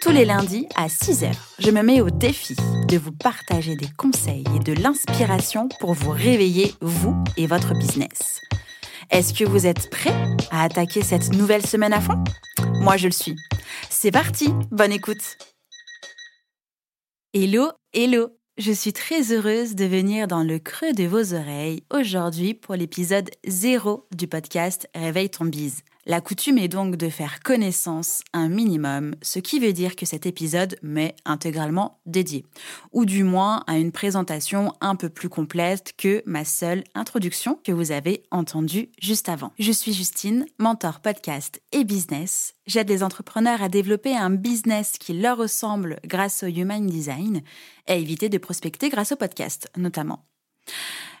Tous les lundis à 6h, je me mets au défi de vous partager des conseils et de l'inspiration pour vous réveiller, vous et votre business. Est-ce que vous êtes prêts à attaquer cette nouvelle semaine à fond? Moi, je le suis. C'est parti, bonne écoute Hello, hello je suis très heureuse de venir dans le creux de vos oreilles aujourd'hui pour l'épisode 0 du podcast Réveille ton bise. La coutume est donc de faire connaissance un minimum, ce qui veut dire que cet épisode m'est intégralement dédié, ou du moins à une présentation un peu plus complète que ma seule introduction que vous avez entendue juste avant. Je suis Justine, mentor podcast et business. J'aide les entrepreneurs à développer un business qui leur ressemble grâce au Human Design et à éviter de prospecter grâce au podcast notamment.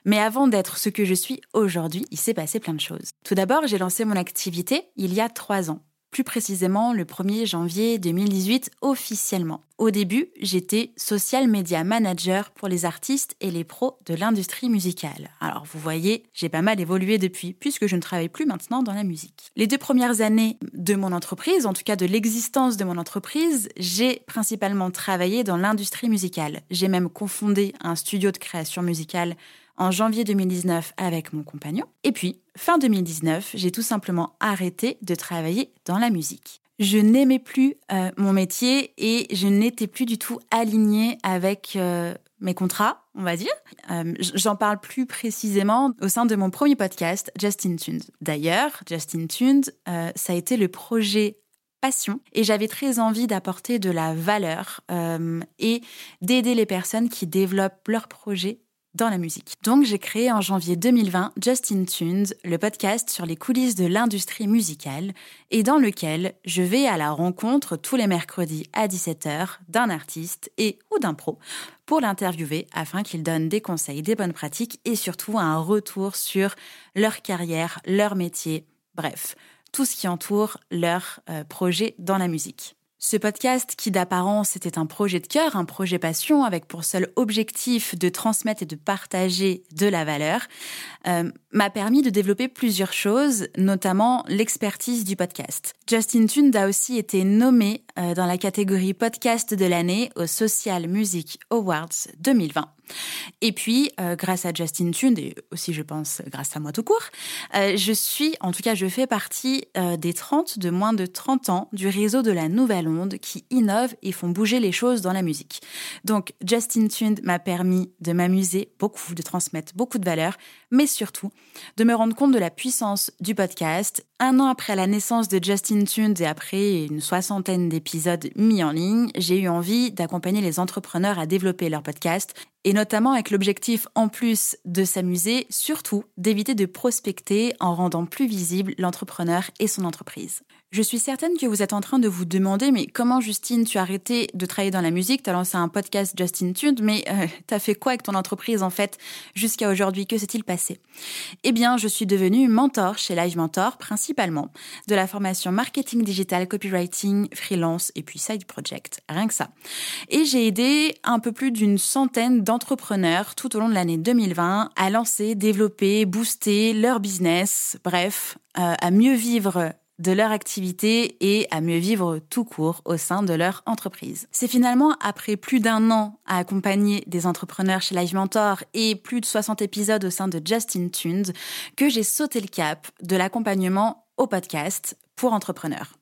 Mais avant d'être ce que je suis aujourd'hui, il s'est passé plein de choses. Tout d'abord, j'ai lancé mon activité il y a trois ans. Plus précisément, le 1er janvier 2018 officiellement. Au début, j'étais social media manager pour les artistes et les pros de l'industrie musicale. Alors vous voyez, j'ai pas mal évolué depuis, puisque je ne travaille plus maintenant dans la musique. Les deux premières années de mon entreprise, en tout cas de l'existence de mon entreprise, j'ai principalement travaillé dans l'industrie musicale. J'ai même confondé un studio de création musicale en janvier 2019 avec mon compagnon. Et puis, fin 2019, j'ai tout simplement arrêté de travailler dans la musique. Je n'aimais plus euh, mon métier et je n'étais plus du tout alignée avec euh, mes contrats, on va dire. Euh, j'en parle plus précisément au sein de mon premier podcast, Justin Tunes. D'ailleurs, Justin Tunes, ça a été le projet passion et j'avais très envie d'apporter de la valeur et d'aider les personnes qui développent leurs projets dans la musique. Donc j'ai créé en janvier 2020 Justin Tunes, le podcast sur les coulisses de l'industrie musicale et dans lequel je vais à la rencontre tous les mercredis à 17h d'un artiste et ou d'un pro pour l'interviewer afin qu'il donne des conseils, des bonnes pratiques et surtout un retour sur leur carrière, leur métier, bref, tout ce qui entoure leur euh, projet dans la musique. Ce podcast, qui d'apparence était un projet de cœur, un projet passion, avec pour seul objectif de transmettre et de partager de la valeur, euh, m'a permis de développer plusieurs choses, notamment l'expertise du podcast. Justin Tund a aussi été nommé euh, dans la catégorie podcast de l'année au Social Music Awards 2020. Et puis, euh, grâce à Justin Tune, et aussi je pense grâce à moi tout court, euh, je suis, en tout cas je fais partie euh, des 30 de moins de 30 ans du réseau de la Nouvelle Onde qui innovent et font bouger les choses dans la musique. Donc Justin Tune m'a permis de m'amuser beaucoup, de transmettre beaucoup de valeur, mais surtout de me rendre compte de la puissance du podcast. Un an après la naissance de Justin Tunes et après une soixantaine d'épisodes mis en ligne, j'ai eu envie d'accompagner les entrepreneurs à développer leur podcast et notamment avec l'objectif, en plus de s'amuser, surtout d'éviter de prospecter en rendant plus visible l'entrepreneur et son entreprise. Je suis certaine que vous êtes en train de vous demander, mais comment Justine, tu as arrêté de travailler dans la musique, tu as lancé un podcast Justin Tune, mais euh, tu as fait quoi avec ton entreprise en fait jusqu'à aujourd'hui? Que s'est-il passé? Eh bien, je suis devenue mentor chez Live Mentor, principalement de la formation marketing digital, copywriting, freelance et puis side project, rien que ça. Et j'ai aidé un peu plus d'une centaine d'entrepreneurs tout au long de l'année 2020 à lancer, développer, booster leur business, bref, euh, à mieux vivre de leur activité et à mieux vivre tout court au sein de leur entreprise. C'est finalement après plus d'un an à accompagner des entrepreneurs chez Live Mentor et plus de 60 épisodes au sein de Justin Tunes que j'ai sauté le cap de l'accompagnement au podcast pour entrepreneurs.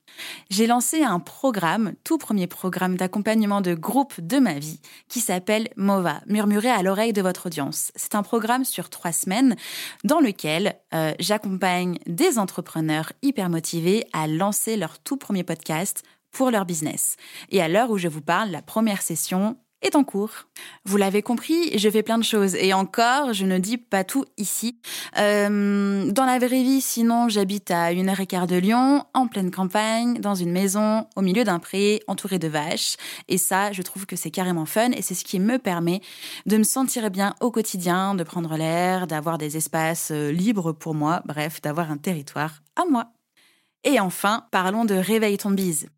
J'ai lancé un programme, tout premier programme d'accompagnement de groupe de ma vie, qui s'appelle MOVA, murmurer à l'oreille de votre audience. C'est un programme sur trois semaines dans lequel euh, j'accompagne des entrepreneurs hyper motivés à lancer leur tout premier podcast pour leur business. Et à l'heure où je vous parle, la première session est en cours. Vous l'avez compris, je fais plein de choses et encore, je ne dis pas tout ici. Euh, dans la vraie vie, sinon, j'habite à une heure et quart de Lyon, en pleine campagne, dans une maison, au milieu d'un pré, entouré de vaches. Et ça, je trouve que c'est carrément fun et c'est ce qui me permet de me sentir bien au quotidien, de prendre l'air, d'avoir des espaces euh, libres pour moi, bref, d'avoir un territoire à moi. Et enfin, parlons de Réveille ton bise.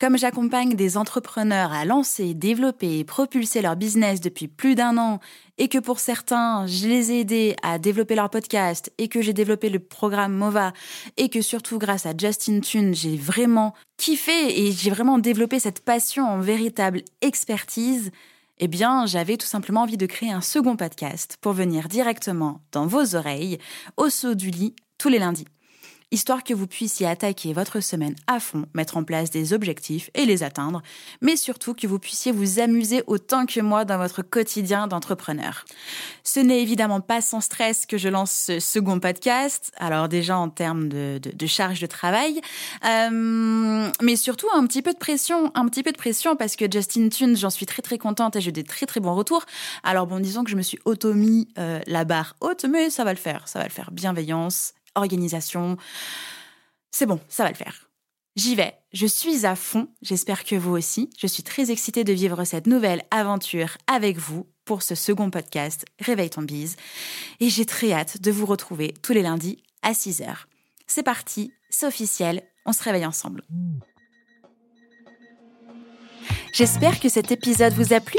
Comme j'accompagne des entrepreneurs à lancer, développer et propulser leur business depuis plus d'un an, et que pour certains, je les ai aidés à développer leur podcast, et que j'ai développé le programme MOVA, et que surtout grâce à Justin Tune, j'ai vraiment kiffé et j'ai vraiment développé cette passion en véritable expertise, eh bien, j'avais tout simplement envie de créer un second podcast pour venir directement dans vos oreilles, au saut du lit, tous les lundis histoire que vous puissiez attaquer votre semaine à fond, mettre en place des objectifs et les atteindre, mais surtout que vous puissiez vous amuser autant que moi dans votre quotidien d'entrepreneur. Ce n'est évidemment pas sans stress que je lance ce second podcast, alors déjà en termes de, charge de travail, euh, mais surtout un petit peu de pression, un petit peu de pression parce que Justin Tunes, j'en suis très très contente et j'ai des très très bons retours. Alors bon, disons que je me suis auto-mis euh, la barre haute, mais ça va le faire, ça va le faire. Bienveillance, organisation. C'est bon, ça va le faire. J'y vais, je suis à fond, j'espère que vous aussi. Je suis très excitée de vivre cette nouvelle aventure avec vous pour ce second podcast Réveille ton bise. Et j'ai très hâte de vous retrouver tous les lundis à 6h. C'est parti, c'est officiel, on se réveille ensemble. J'espère que cet épisode vous a plu.